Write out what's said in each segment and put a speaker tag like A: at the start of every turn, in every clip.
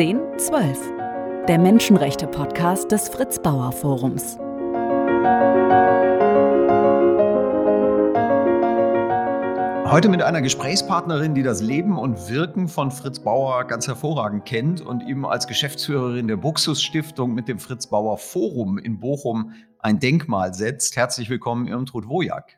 A: 1012, der Menschenrechte-Podcast des Fritz Bauer Forums.
B: Heute mit einer Gesprächspartnerin, die das Leben und Wirken von Fritz Bauer ganz hervorragend kennt und ihm als Geschäftsführerin der Buxus Stiftung mit dem Fritz Bauer Forum in Bochum ein Denkmal setzt. Herzlich willkommen, Irmtrud Wojak.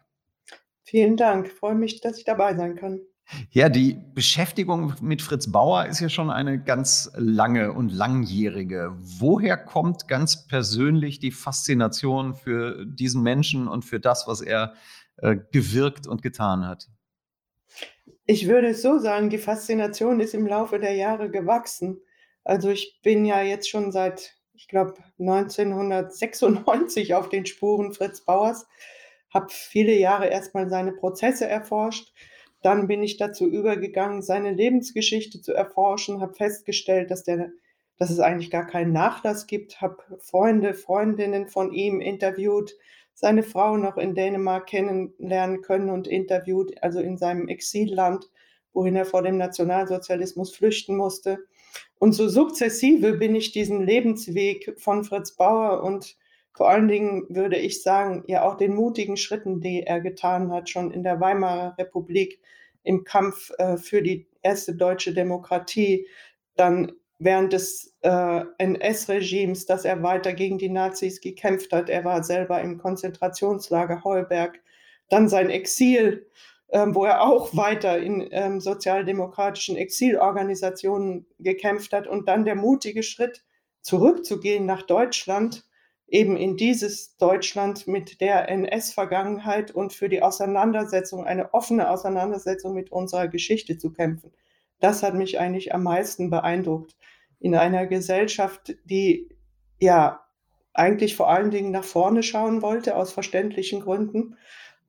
C: Vielen Dank. Ich freue mich, dass ich dabei sein kann.
B: Ja, die Beschäftigung mit Fritz Bauer ist ja schon eine ganz lange und langjährige. Woher kommt ganz persönlich die Faszination für diesen Menschen und für das, was er äh, gewirkt und getan hat?
C: Ich würde es so sagen, die Faszination ist im Laufe der Jahre gewachsen. Also ich bin ja jetzt schon seit, ich glaube, 1996 auf den Spuren Fritz Bauers, habe viele Jahre erstmal seine Prozesse erforscht. Dann bin ich dazu übergegangen, seine Lebensgeschichte zu erforschen, habe festgestellt, dass, der, dass es eigentlich gar keinen Nachlass gibt, habe Freunde, Freundinnen von ihm interviewt, seine Frau noch in Dänemark kennenlernen können und interviewt, also in seinem Exilland, wohin er vor dem Nationalsozialismus flüchten musste. Und so sukzessive bin ich diesen Lebensweg von Fritz Bauer und vor allen Dingen würde ich sagen, ja auch den mutigen Schritten, die er getan hat, schon in der Weimarer Republik im Kampf äh, für die erste deutsche Demokratie, dann während des äh, NS-Regimes, dass er weiter gegen die Nazis gekämpft hat. Er war selber im Konzentrationslager Heuberg. Dann sein Exil, äh, wo er auch weiter in ähm, sozialdemokratischen Exilorganisationen gekämpft hat. Und dann der mutige Schritt, zurückzugehen nach Deutschland, eben in dieses Deutschland mit der NS-Vergangenheit und für die Auseinandersetzung, eine offene Auseinandersetzung mit unserer Geschichte zu kämpfen. Das hat mich eigentlich am meisten beeindruckt in einer Gesellschaft, die ja eigentlich vor allen Dingen nach vorne schauen wollte, aus verständlichen Gründen,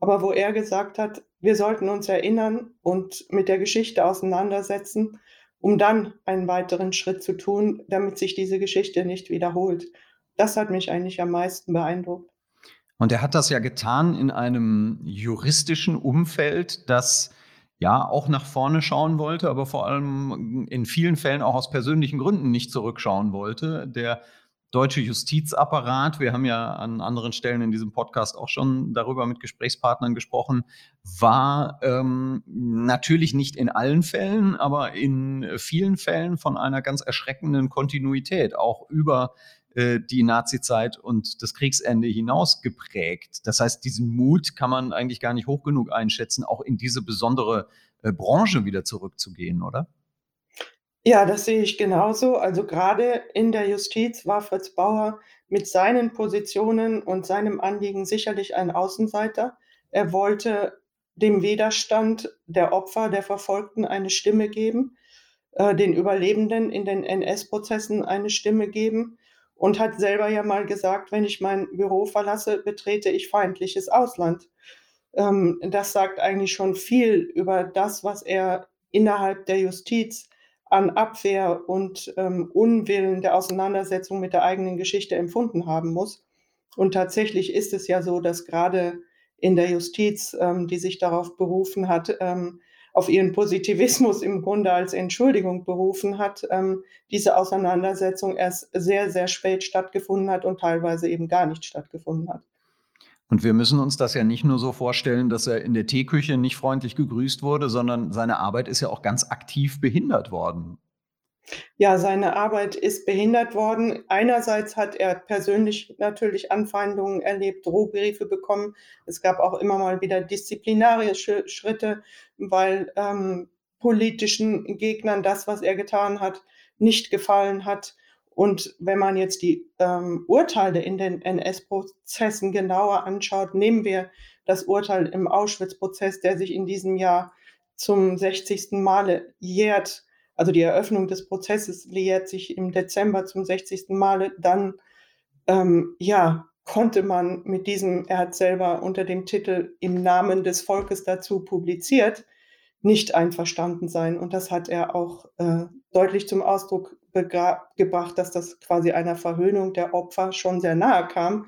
C: aber wo er gesagt hat, wir sollten uns erinnern und mit der Geschichte auseinandersetzen, um dann einen weiteren Schritt zu tun, damit sich diese Geschichte nicht wiederholt. Das hat mich eigentlich am meisten beeindruckt.
B: Und er hat das ja getan in einem juristischen Umfeld, das ja auch nach vorne schauen wollte, aber vor allem in vielen Fällen auch aus persönlichen Gründen nicht zurückschauen wollte. Der deutsche Justizapparat, wir haben ja an anderen Stellen in diesem Podcast auch schon darüber mit Gesprächspartnern gesprochen, war ähm, natürlich nicht in allen Fällen, aber in vielen Fällen von einer ganz erschreckenden Kontinuität, auch über äh, die Nazizeit und das Kriegsende hinaus geprägt. Das heißt, diesen Mut kann man eigentlich gar nicht hoch genug einschätzen, auch in diese besondere äh, Branche wieder zurückzugehen, oder?
C: Ja, das sehe ich genauso. Also gerade in der Justiz war Fritz Bauer mit seinen Positionen und seinem Anliegen sicherlich ein Außenseiter. Er wollte dem Widerstand der Opfer, der Verfolgten eine Stimme geben, äh, den Überlebenden in den NS-Prozessen eine Stimme geben und hat selber ja mal gesagt, wenn ich mein Büro verlasse, betrete ich feindliches Ausland. Ähm, das sagt eigentlich schon viel über das, was er innerhalb der Justiz an Abwehr und ähm, Unwillen der Auseinandersetzung mit der eigenen Geschichte empfunden haben muss. Und tatsächlich ist es ja so, dass gerade in der Justiz, ähm, die sich darauf berufen hat, ähm, auf ihren Positivismus im Grunde als Entschuldigung berufen hat, ähm, diese Auseinandersetzung erst sehr, sehr spät stattgefunden hat und teilweise eben gar nicht stattgefunden hat.
B: Und wir müssen uns das ja nicht nur so vorstellen, dass er in der Teeküche nicht freundlich gegrüßt wurde, sondern seine Arbeit ist ja auch ganz aktiv behindert worden.
C: Ja, seine Arbeit ist behindert worden. Einerseits hat er persönlich natürlich Anfeindungen erlebt, Drohbriefe bekommen. Es gab auch immer mal wieder disziplinarische Schritte, weil ähm, politischen Gegnern das, was er getan hat, nicht gefallen hat. Und wenn man jetzt die ähm, Urteile in den NS-Prozessen genauer anschaut, nehmen wir das Urteil im Auschwitz-Prozess, der sich in diesem Jahr zum 60. Male jährt, also die Eröffnung des Prozesses lehrt sich im Dezember zum 60. Male, dann ähm, ja, konnte man mit diesem, er hat selber unter dem Titel im Namen des Volkes dazu publiziert, nicht einverstanden sein. Und das hat er auch äh, deutlich zum Ausdruck gebracht, dass das quasi einer Verhöhnung der Opfer schon sehr nahe kam,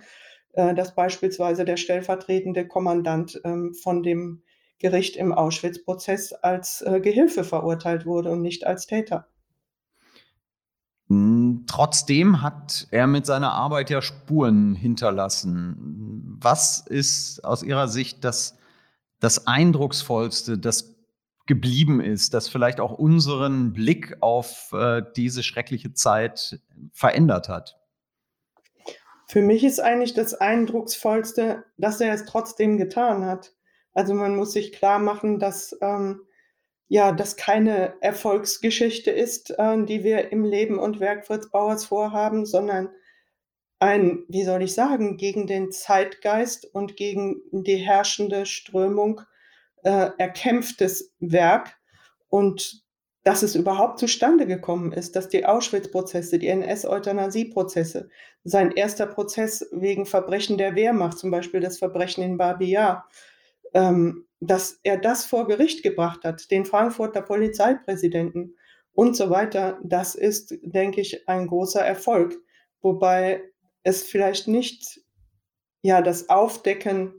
C: äh, dass beispielsweise der stellvertretende Kommandant ähm, von dem Gericht im Auschwitz-Prozess als äh, Gehilfe verurteilt wurde und nicht als Täter.
B: Ähm, trotzdem hat er mit seiner Arbeit ja Spuren hinterlassen. Was ist aus Ihrer Sicht das, das Eindrucksvollste, das geblieben ist, das vielleicht auch unseren Blick auf äh, diese schreckliche Zeit verändert hat?
C: Für mich ist eigentlich das Eindrucksvollste, dass er es trotzdem getan hat. Also man muss sich klar machen, dass ähm, ja, das keine Erfolgsgeschichte ist, äh, die wir im Leben und Werk Fritz Bauers vorhaben, sondern ein, wie soll ich sagen, gegen den Zeitgeist und gegen die herrschende Strömung äh, erkämpftes Werk. Und dass es überhaupt zustande gekommen ist, dass die Auschwitz-Prozesse, die NS-Euthanasie-Prozesse, sein erster Prozess wegen Verbrechen der Wehrmacht, zum Beispiel das Verbrechen in Babi Yar, ähm, dass er das vor Gericht gebracht hat, den Frankfurter Polizeipräsidenten und so weiter, das ist, denke ich, ein großer Erfolg. Wobei es vielleicht nicht ja das Aufdecken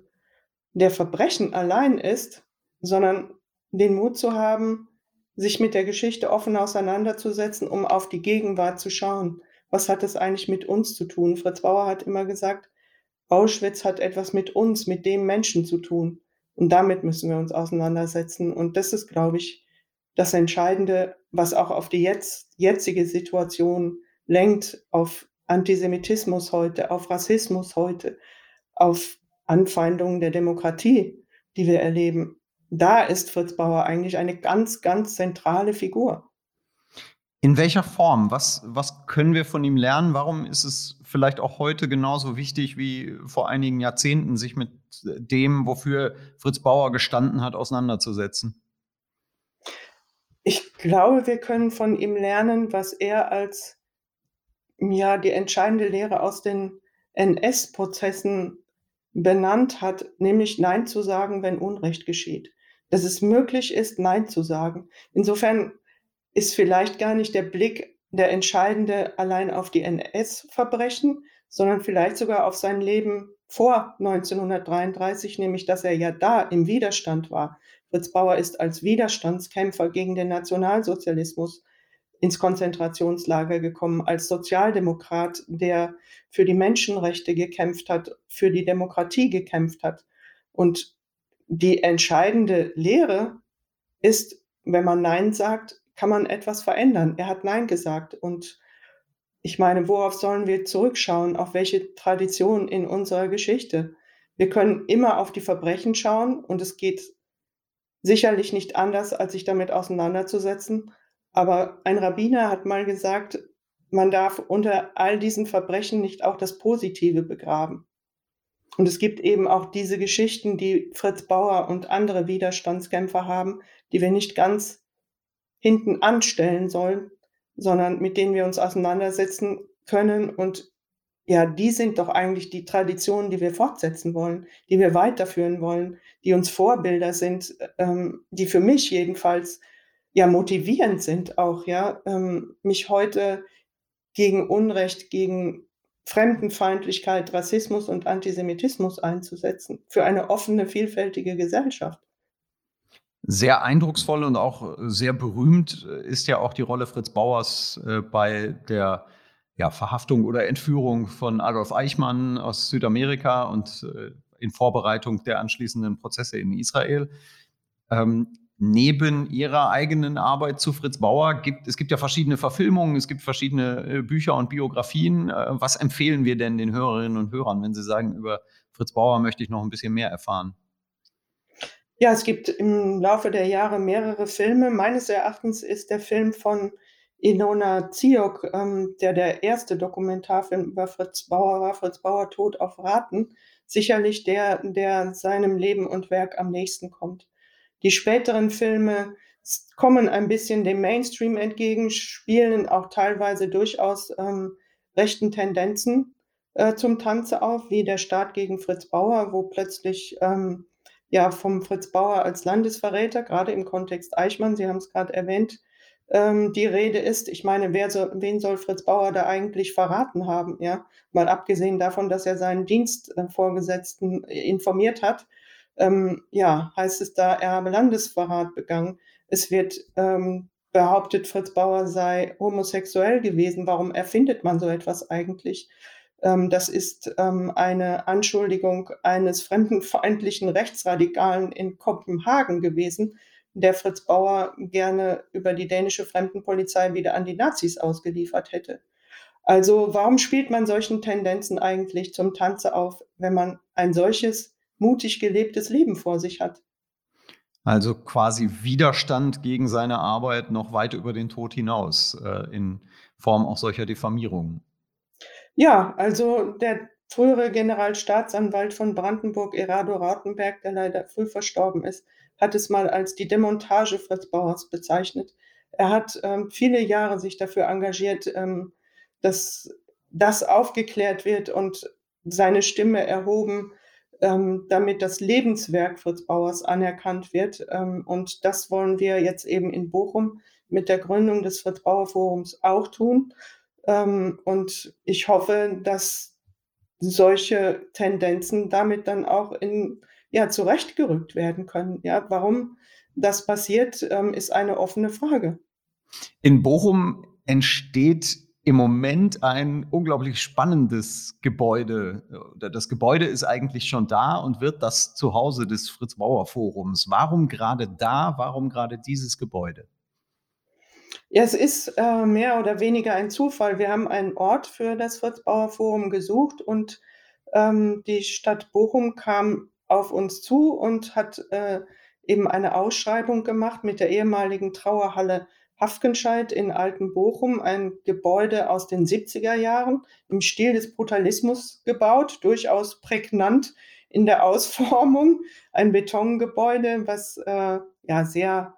C: der Verbrechen allein ist, sondern den Mut zu haben, sich mit der Geschichte offen auseinanderzusetzen, um auf die Gegenwart zu schauen. Was hat es eigentlich mit uns zu tun? Fritz Bauer hat immer gesagt, Auschwitz hat etwas mit uns, mit dem Menschen zu tun. Und damit müssen wir uns auseinandersetzen. Und das ist, glaube ich, das Entscheidende, was auch auf die jetzt, jetzige Situation lenkt, auf Antisemitismus heute, auf Rassismus heute, auf Anfeindungen der Demokratie, die wir erleben da ist Fritz Bauer eigentlich eine ganz, ganz zentrale Figur.
B: In welcher Form? Was, was können wir von ihm lernen? Warum ist es vielleicht auch heute genauso wichtig wie vor einigen Jahrzehnten, sich mit dem, wofür Fritz Bauer gestanden hat, auseinanderzusetzen?
C: Ich glaube, wir können von ihm lernen, was er als ja, die entscheidende Lehre aus den NS-Prozessen benannt hat, nämlich Nein zu sagen, wenn Unrecht geschieht dass es möglich ist, Nein zu sagen. Insofern ist vielleicht gar nicht der Blick der entscheidende allein auf die NS-Verbrechen, sondern vielleicht sogar auf sein Leben vor 1933, nämlich dass er ja da im Widerstand war. Fritz Bauer ist als Widerstandskämpfer gegen den Nationalsozialismus ins Konzentrationslager gekommen, als Sozialdemokrat, der für die Menschenrechte gekämpft hat, für die Demokratie gekämpft hat. Und die entscheidende Lehre ist, wenn man Nein sagt, kann man etwas verändern. Er hat Nein gesagt. Und ich meine, worauf sollen wir zurückschauen? Auf welche Tradition in unserer Geschichte? Wir können immer auf die Verbrechen schauen und es geht sicherlich nicht anders, als sich damit auseinanderzusetzen. Aber ein Rabbiner hat mal gesagt, man darf unter all diesen Verbrechen nicht auch das Positive begraben. Und es gibt eben auch diese Geschichten, die Fritz Bauer und andere Widerstandskämpfer haben, die wir nicht ganz hinten anstellen sollen, sondern mit denen wir uns auseinandersetzen können. Und ja, die sind doch eigentlich die Traditionen, die wir fortsetzen wollen, die wir weiterführen wollen, die uns Vorbilder sind, ähm, die für mich jedenfalls ja motivierend sind auch, ja, ähm, mich heute gegen Unrecht, gegen Fremdenfeindlichkeit, Rassismus und Antisemitismus einzusetzen für eine offene, vielfältige Gesellschaft.
B: Sehr eindrucksvoll und auch sehr berühmt ist ja auch die Rolle Fritz Bauers äh, bei der ja, Verhaftung oder Entführung von Adolf Eichmann aus Südamerika und äh, in Vorbereitung der anschließenden Prozesse in Israel. Ähm, neben ihrer eigenen Arbeit zu Fritz Bauer gibt es gibt ja verschiedene Verfilmungen, es gibt verschiedene äh, Bücher und Biografien. Äh, was empfehlen wir denn den Hörerinnen und Hörern, wenn sie sagen, über Fritz Bauer möchte ich noch ein bisschen mehr erfahren?
C: Ja, es gibt im Laufe der Jahre mehrere Filme. Meines Erachtens ist der Film von Ilona Ziok, ähm, der der erste Dokumentarfilm über Fritz Bauer war, Fritz Bauer Tod auf Raten, sicherlich der, der seinem Leben und Werk am nächsten kommt. Die späteren Filme kommen ein bisschen dem Mainstream entgegen, spielen auch teilweise durchaus ähm, rechten Tendenzen äh, zum Tanze auf, wie der Staat gegen Fritz Bauer, wo plötzlich ähm, ja vom Fritz Bauer als Landesverräter, gerade im Kontext Eichmann, Sie haben es gerade erwähnt, ähm, die Rede ist. Ich meine, wer soll, wen soll Fritz Bauer da eigentlich verraten haben? Ja, mal abgesehen davon, dass er seinen Dienstvorgesetzten informiert hat ähm, ja, heißt es da, er habe Landesverrat begangen. Es wird ähm, behauptet, Fritz Bauer sei homosexuell gewesen. Warum erfindet man so etwas eigentlich? Ähm, das ist ähm, eine Anschuldigung eines fremdenfeindlichen Rechtsradikalen in Kopenhagen gewesen, der Fritz Bauer gerne über die dänische Fremdenpolizei wieder an die Nazis ausgeliefert hätte. Also warum spielt man solchen Tendenzen eigentlich zum Tanze auf, wenn man ein solches mutig gelebtes Leben vor sich hat?
B: Also quasi Widerstand gegen seine Arbeit noch weit über den Tod hinaus, äh, in Form auch solcher Diffamierungen.
C: Ja, also der frühere Generalstaatsanwalt von Brandenburg, Erado Rautenberg, der leider früh verstorben ist, hat es mal als die Demontage Fritz Bauers bezeichnet. Er hat ähm, viele Jahre sich dafür engagiert, ähm, dass das aufgeklärt wird und seine Stimme erhoben, ähm, damit das Lebenswerk Fritz Bauers anerkannt wird. Ähm, und das wollen wir jetzt eben in Bochum mit der Gründung des Fritz Bauer Forums auch tun. Ähm, und ich hoffe, dass solche Tendenzen damit dann auch in, ja, zurechtgerückt werden können. Ja, warum das passiert, ähm, ist eine offene Frage.
B: In Bochum entsteht im Moment ein unglaublich spannendes Gebäude. Das Gebäude ist eigentlich schon da und wird das Zuhause des Fritz Bauer Forums. Warum gerade da? Warum gerade dieses Gebäude?
C: Ja, es ist äh, mehr oder weniger ein Zufall. Wir haben einen Ort für das Fritz-Bauer-Forum gesucht und ähm, die Stadt Bochum kam auf uns zu und hat äh, eben eine Ausschreibung gemacht mit der ehemaligen Trauerhalle Hafkenscheid in Alten Bochum, ein Gebäude aus den 70er Jahren im Stil des Brutalismus gebaut, durchaus prägnant in der Ausformung, ein Betongebäude, was äh, ja sehr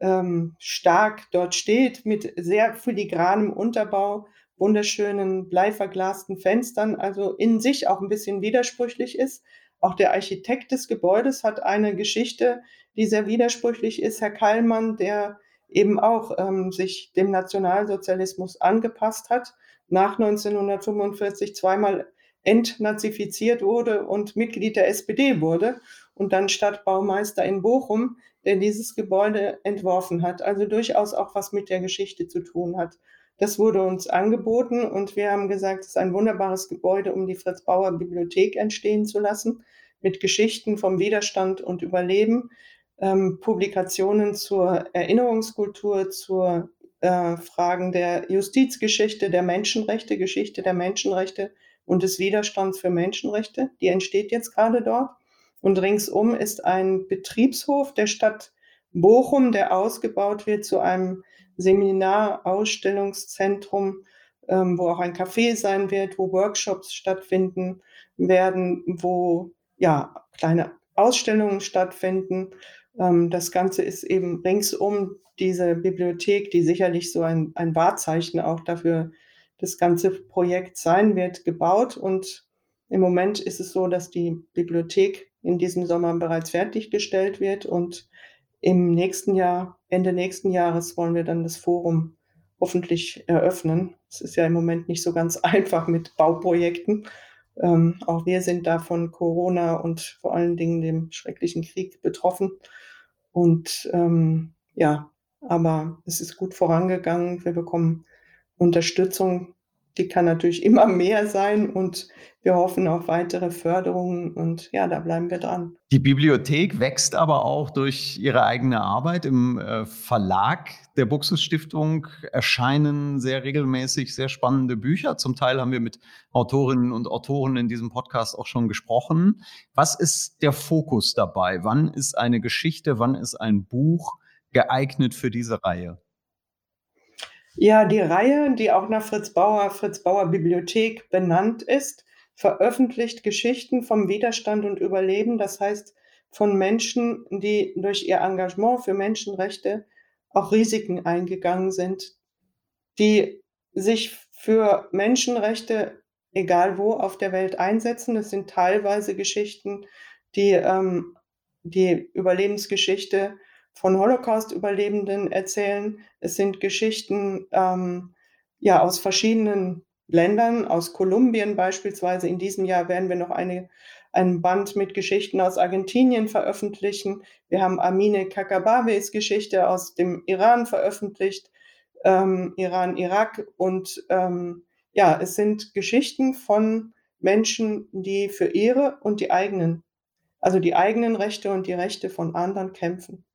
C: ähm, stark dort steht, mit sehr filigranem Unterbau, wunderschönen bleiverglasten Fenstern, also in sich auch ein bisschen widersprüchlich ist. Auch der Architekt des Gebäudes hat eine Geschichte, die sehr widersprüchlich ist. Herr Kallmann, der eben auch ähm, sich dem Nationalsozialismus angepasst hat, nach 1945 zweimal entnazifiziert wurde und Mitglied der SPD wurde und dann Stadtbaumeister in Bochum, der dieses Gebäude entworfen hat. Also durchaus auch was mit der Geschichte zu tun hat. Das wurde uns angeboten und wir haben gesagt, es ist ein wunderbares Gebäude, um die Fritz Bauer Bibliothek entstehen zu lassen, mit Geschichten vom Widerstand und Überleben, ähm, Publikationen zur Erinnerungskultur, zur äh, Fragen der Justizgeschichte, der Menschenrechte, Geschichte der Menschenrechte und des Widerstands für Menschenrechte. Die entsteht jetzt gerade dort. Und ringsum ist ein Betriebshof der Stadt Bochum, der ausgebaut wird zu einem Seminar-Ausstellungszentrum, ähm, wo auch ein Café sein wird, wo Workshops stattfinden werden, wo ja kleine Ausstellungen stattfinden. Ähm, das Ganze ist eben ringsum diese Bibliothek, die sicherlich so ein, ein Wahrzeichen auch dafür das ganze Projekt sein wird, gebaut. Und im Moment ist es so, dass die Bibliothek in diesem Sommer bereits fertiggestellt wird. Und im nächsten Jahr, Ende nächsten Jahres, wollen wir dann das Forum hoffentlich eröffnen. Es ist ja im Moment nicht so ganz einfach mit Bauprojekten. Ähm, auch wir sind da von Corona und vor allen Dingen dem schrecklichen Krieg betroffen. Und ähm, ja, aber es ist gut vorangegangen. Wir bekommen Unterstützung die kann natürlich immer mehr sein und wir hoffen auf weitere Förderungen und ja, da bleiben wir dran.
B: Die Bibliothek wächst aber auch durch ihre eigene Arbeit. Im äh, Verlag der Buxus Stiftung erscheinen sehr regelmäßig sehr spannende Bücher. Zum Teil haben wir mit Autorinnen und Autoren in diesem Podcast auch schon gesprochen. Was ist der Fokus dabei? Wann ist eine Geschichte, wann ist ein Buch geeignet für diese Reihe?
C: Ja, die Reihe, die auch nach Fritz Bauer, Fritz Bauer Bibliothek benannt ist, veröffentlicht Geschichten vom Widerstand und Überleben, das heißt von Menschen, die durch ihr Engagement für Menschenrechte auch Risiken eingegangen sind, die sich für Menschenrechte, egal wo auf der Welt, einsetzen. Es sind teilweise Geschichten, die ähm, die Überlebensgeschichte von Holocaust-Überlebenden erzählen. Es sind Geschichten ähm, ja, aus verschiedenen Ländern, aus Kolumbien beispielsweise. In diesem Jahr werden wir noch eine einen Band mit Geschichten aus Argentinien veröffentlichen. Wir haben Amine Kakabawes Geschichte aus dem Iran veröffentlicht, ähm, Iran, Irak. Und ähm, ja, es sind Geschichten von Menschen, die für ihre und die eigenen, also die eigenen Rechte und die Rechte von anderen kämpfen.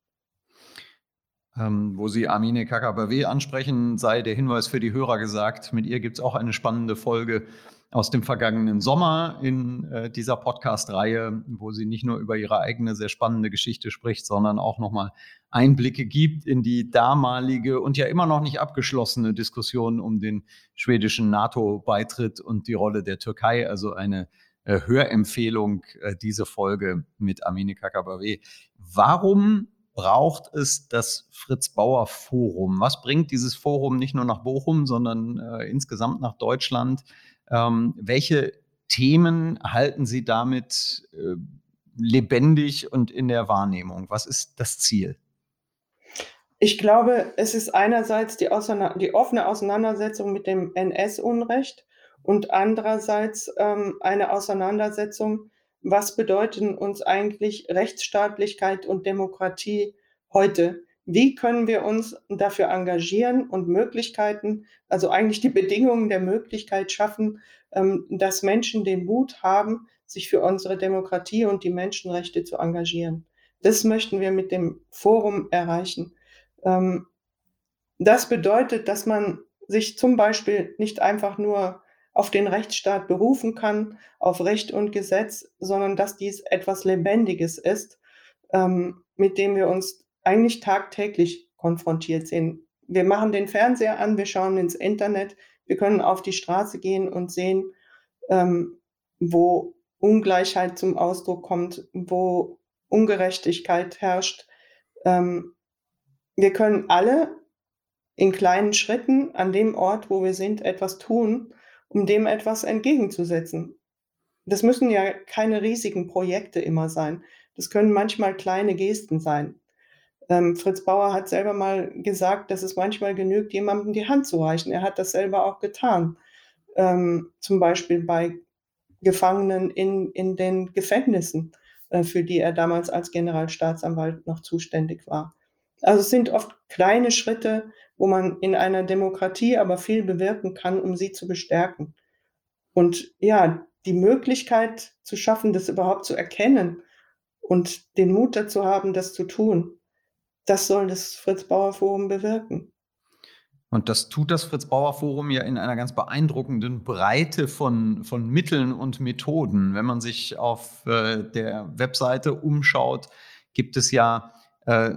B: Ähm, wo Sie Amine Kakabawe ansprechen, sei der Hinweis für die Hörer gesagt, mit ihr gibt es auch eine spannende Folge aus dem vergangenen Sommer in äh, dieser Podcast-Reihe, wo sie nicht nur über ihre eigene sehr spannende Geschichte spricht, sondern auch nochmal Einblicke gibt in die damalige und ja immer noch nicht abgeschlossene Diskussion um den schwedischen NATO-Beitritt und die Rolle der Türkei. Also eine äh, Hörempfehlung, äh, diese Folge mit Amine Kakabawe. Warum braucht es das Fritz Bauer Forum? Was bringt dieses Forum nicht nur nach Bochum, sondern äh, insgesamt nach Deutschland? Ähm, welche Themen halten Sie damit äh, lebendig und in der Wahrnehmung? Was ist das Ziel?
C: Ich glaube, es ist einerseits die, die offene Auseinandersetzung mit dem NS-Unrecht und andererseits ähm, eine Auseinandersetzung, was bedeuten uns eigentlich Rechtsstaatlichkeit und Demokratie heute? Wie können wir uns dafür engagieren und Möglichkeiten, also eigentlich die Bedingungen der Möglichkeit schaffen, ähm, dass Menschen den Mut haben, sich für unsere Demokratie und die Menschenrechte zu engagieren? Das möchten wir mit dem Forum erreichen. Ähm, das bedeutet, dass man sich zum Beispiel nicht einfach nur auf den Rechtsstaat berufen kann, auf Recht und Gesetz, sondern dass dies etwas Lebendiges ist, ähm, mit dem wir uns eigentlich tagtäglich konfrontiert sehen. Wir machen den Fernseher an, wir schauen ins Internet, wir können auf die Straße gehen und sehen, ähm, wo Ungleichheit zum Ausdruck kommt, wo Ungerechtigkeit herrscht. Ähm, wir können alle in kleinen Schritten an dem Ort, wo wir sind, etwas tun, um dem etwas entgegenzusetzen. Das müssen ja keine riesigen Projekte immer sein. Das können manchmal kleine Gesten sein. Ähm, Fritz Bauer hat selber mal gesagt, dass es manchmal genügt, jemandem die Hand zu reichen. Er hat das selber auch getan. Ähm, zum Beispiel bei Gefangenen in, in den Gefängnissen, äh, für die er damals als Generalstaatsanwalt noch zuständig war. Also es sind oft kleine Schritte, wo man in einer Demokratie aber viel bewirken kann, um sie zu bestärken. Und ja, die Möglichkeit zu schaffen, das überhaupt zu erkennen und den Mut dazu haben, das zu tun, das soll das Fritz Bauer Forum bewirken.
B: Und das tut das Fritz Bauer Forum ja in einer ganz beeindruckenden Breite von, von Mitteln und Methoden. Wenn man sich auf äh, der Webseite umschaut, gibt es ja äh,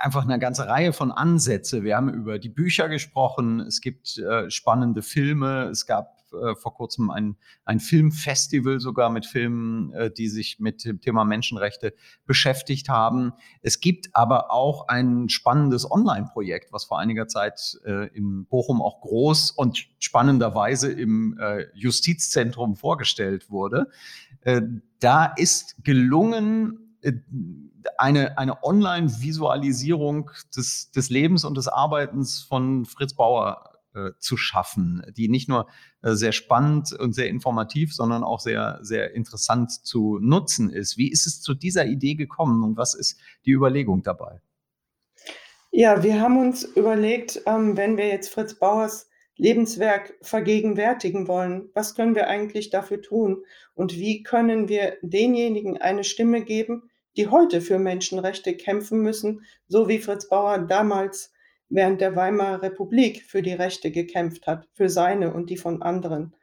B: einfach eine ganze Reihe von Ansätze. Wir haben über die Bücher gesprochen, es gibt äh, spannende Filme, es gab äh, vor kurzem ein, ein Filmfestival sogar mit Filmen, äh, die sich mit dem Thema Menschenrechte beschäftigt haben. Es gibt aber auch ein spannendes Online-Projekt, was vor einiger Zeit äh, in Bochum auch groß und spannenderweise im äh, Justizzentrum vorgestellt wurde. da ist gelungen, eine, eine Online-Visualisierung des, des Lebens und des Arbeitens von Fritz Bauer äh, zu schaffen, die nicht nur äh, sehr spannend und sehr informativ, sondern auch sehr, sehr interessant zu nutzen ist. Wie ist es zu dieser Idee gekommen und was ist die Überlegung dabei?
C: Ja, wir haben uns überlegt, ähm, wenn wir jetzt Fritz Bauers Lebenswerk vergegenwärtigen wollen, was können wir eigentlich dafür tun und wie können wir denjenigen eine Stimme geben, die heute für Menschenrechte kämpfen müssen, so wie Fritz Bauer damals während der Weimarer Republik für die Rechte gekämpft hat, für seine und die von anderen.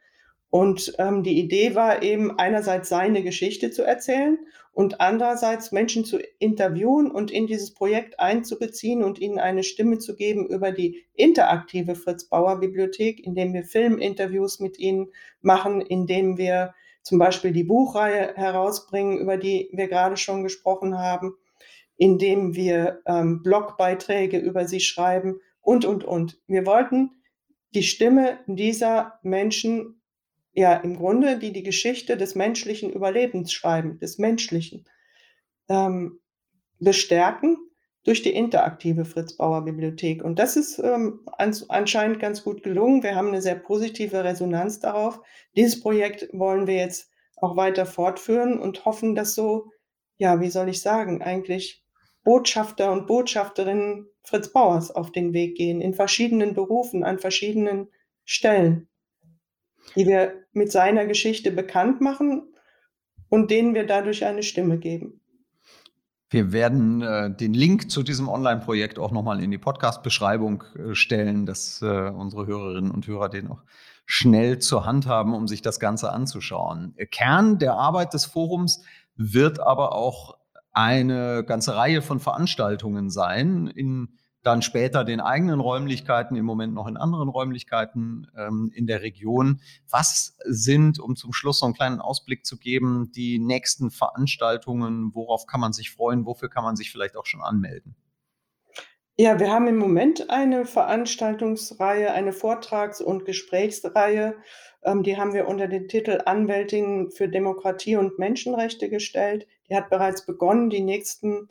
C: Und ähm, die Idee war eben einerseits seine Geschichte zu erzählen und andererseits Menschen zu interviewen und in dieses Projekt einzubeziehen und ihnen eine Stimme zu geben über die interaktive Fritz Bauer Bibliothek, indem wir Filminterviews mit ihnen machen, indem wir zum Beispiel die Buchreihe herausbringen, über die wir gerade schon gesprochen haben, indem wir ähm, Blogbeiträge über sie schreiben und, und, und. Wir wollten die Stimme dieser Menschen, ja im Grunde, die die Geschichte des menschlichen Überlebens schreiben, des Menschlichen, ähm, bestärken durch die interaktive Fritz Bauer Bibliothek. Und das ist ähm, anscheinend ganz gut gelungen. Wir haben eine sehr positive Resonanz darauf. Dieses Projekt wollen wir jetzt auch weiter fortführen und hoffen, dass so, ja, wie soll ich sagen, eigentlich Botschafter und Botschafterinnen Fritz Bauers auf den Weg gehen, in verschiedenen Berufen, an verschiedenen Stellen, die wir mit seiner Geschichte bekannt machen und denen wir dadurch eine Stimme geben.
B: Wir werden äh, den Link zu diesem Online-Projekt auch nochmal in die Podcast-Beschreibung äh, stellen, dass äh, unsere Hörerinnen und Hörer den auch schnell zur Hand haben, um sich das Ganze anzuschauen. Kern der Arbeit des Forums wird aber auch eine ganze Reihe von Veranstaltungen sein, in dann später den eigenen Räumlichkeiten, im Moment noch in anderen Räumlichkeiten ähm, in der Region. Was sind, um zum Schluss so einen kleinen Ausblick zu geben, die nächsten Veranstaltungen? Worauf kann man sich freuen? Wofür kann man sich vielleicht auch schon anmelden?
C: Ja, wir haben im Moment eine Veranstaltungsreihe, eine Vortrags- und Gesprächsreihe. Ähm, die haben wir unter dem Titel Anwältin für Demokratie und Menschenrechte gestellt. Die hat bereits begonnen. Die nächsten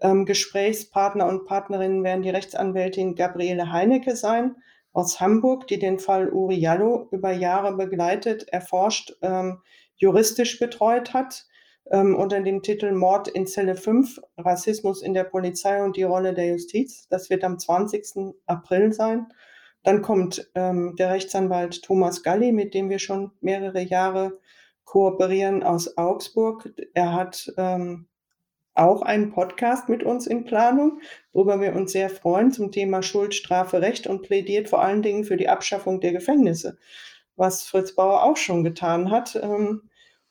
C: ähm, Gesprächspartner und Partnerinnen werden die Rechtsanwältin Gabriele Heinecke sein aus Hamburg, die den Fall Uri Jallo über Jahre begleitet, erforscht, ähm, juristisch betreut hat, ähm, unter dem Titel Mord in Zelle 5, Rassismus in der Polizei und die Rolle der Justiz. Das wird am 20. April sein. Dann kommt ähm, der Rechtsanwalt Thomas Galli, mit dem wir schon mehrere Jahre kooperieren aus Augsburg. Er hat ähm, auch einen Podcast mit uns in Planung, worüber wir uns sehr freuen zum Thema Schuld, Strafe, Recht und plädiert vor allen Dingen für die Abschaffung der Gefängnisse, was Fritz Bauer auch schon getan hat ähm,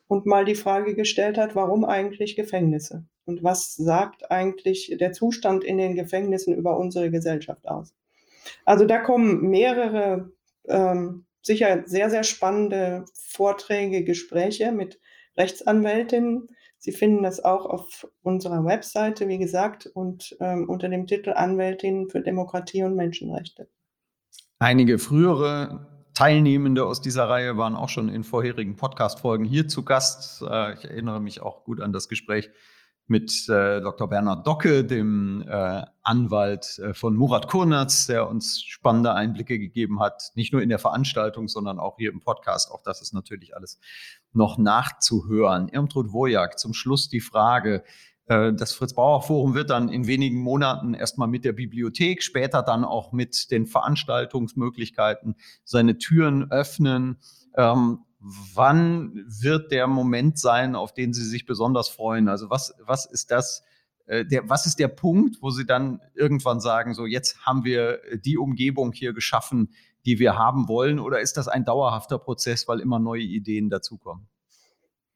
C: und mal die Frage gestellt hat, warum eigentlich Gefängnisse und was sagt eigentlich der Zustand in den Gefängnissen über unsere Gesellschaft aus. Also da kommen mehrere ähm, sicher sehr, sehr spannende Vorträge, Gespräche mit Rechtsanwältinnen, Sie finden das auch auf unserer Webseite, wie gesagt, und ähm, unter dem Titel Anwältin für Demokratie und Menschenrechte.
B: Einige frühere Teilnehmende aus dieser Reihe waren auch schon in vorherigen Podcast-Folgen hier zu Gast. Äh, ich erinnere mich auch gut an das Gespräch mit äh, Dr. Bernhard Docke, dem äh, Anwalt äh, von Murat Kurnatz, der uns spannende Einblicke gegeben hat, nicht nur in der Veranstaltung, sondern auch hier im Podcast. Auch das ist natürlich alles noch nachzuhören. Irmtrud Wojak, zum Schluss die Frage. Äh, das Fritz-Bauer-Forum wird dann in wenigen Monaten erstmal mit der Bibliothek, später dann auch mit den Veranstaltungsmöglichkeiten seine Türen öffnen. Ähm, wann wird der Moment sein, auf den Sie sich besonders freuen? Also was, was ist das, äh, der, was ist der Punkt, wo Sie dann irgendwann sagen, so jetzt haben wir die Umgebung hier geschaffen, die wir haben wollen? Oder ist das ein dauerhafter Prozess, weil immer neue Ideen dazukommen?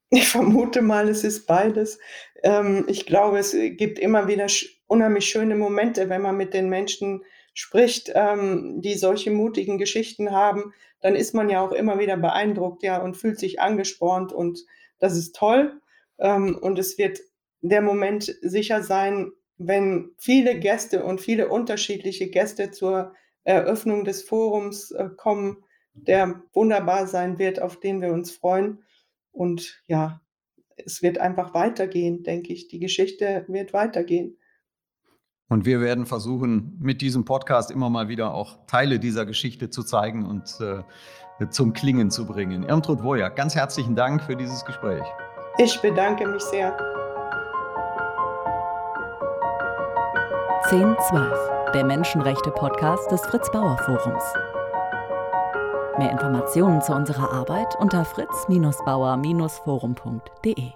C: Ich vermute mal, es ist beides. Ähm, ich glaube, es gibt immer wieder unheimlich schöne Momente, wenn man mit den Menschen spricht, ähm, die solche mutigen Geschichten haben, dann ist man ja auch immer wieder beeindruckt, ja, und fühlt sich angespornt und das ist toll. Ähm, und es wird der Moment sicher sein, wenn viele Gäste und viele unterschiedliche Gäste zur Eröffnung des Forums äh, kommen, der wunderbar sein wird, auf den wir uns freuen. Und ja, es wird einfach weitergehen, denke ich. Die Geschichte wird weitergehen.
B: Und wir werden versuchen, mit diesem Podcast immer mal wieder auch Teile dieser Geschichte zu zeigen und äh, zum Klingen zu bringen. Irmtrud Woja, ganz herzlichen Dank für dieses Gespräch.
C: Ich bedanke mich sehr.
A: 1012, der Menschenrechte-Podcast des Fritz-Bauer-Forums. Mehr Informationen zu unserer Arbeit unter fritz-bauer-forum.de.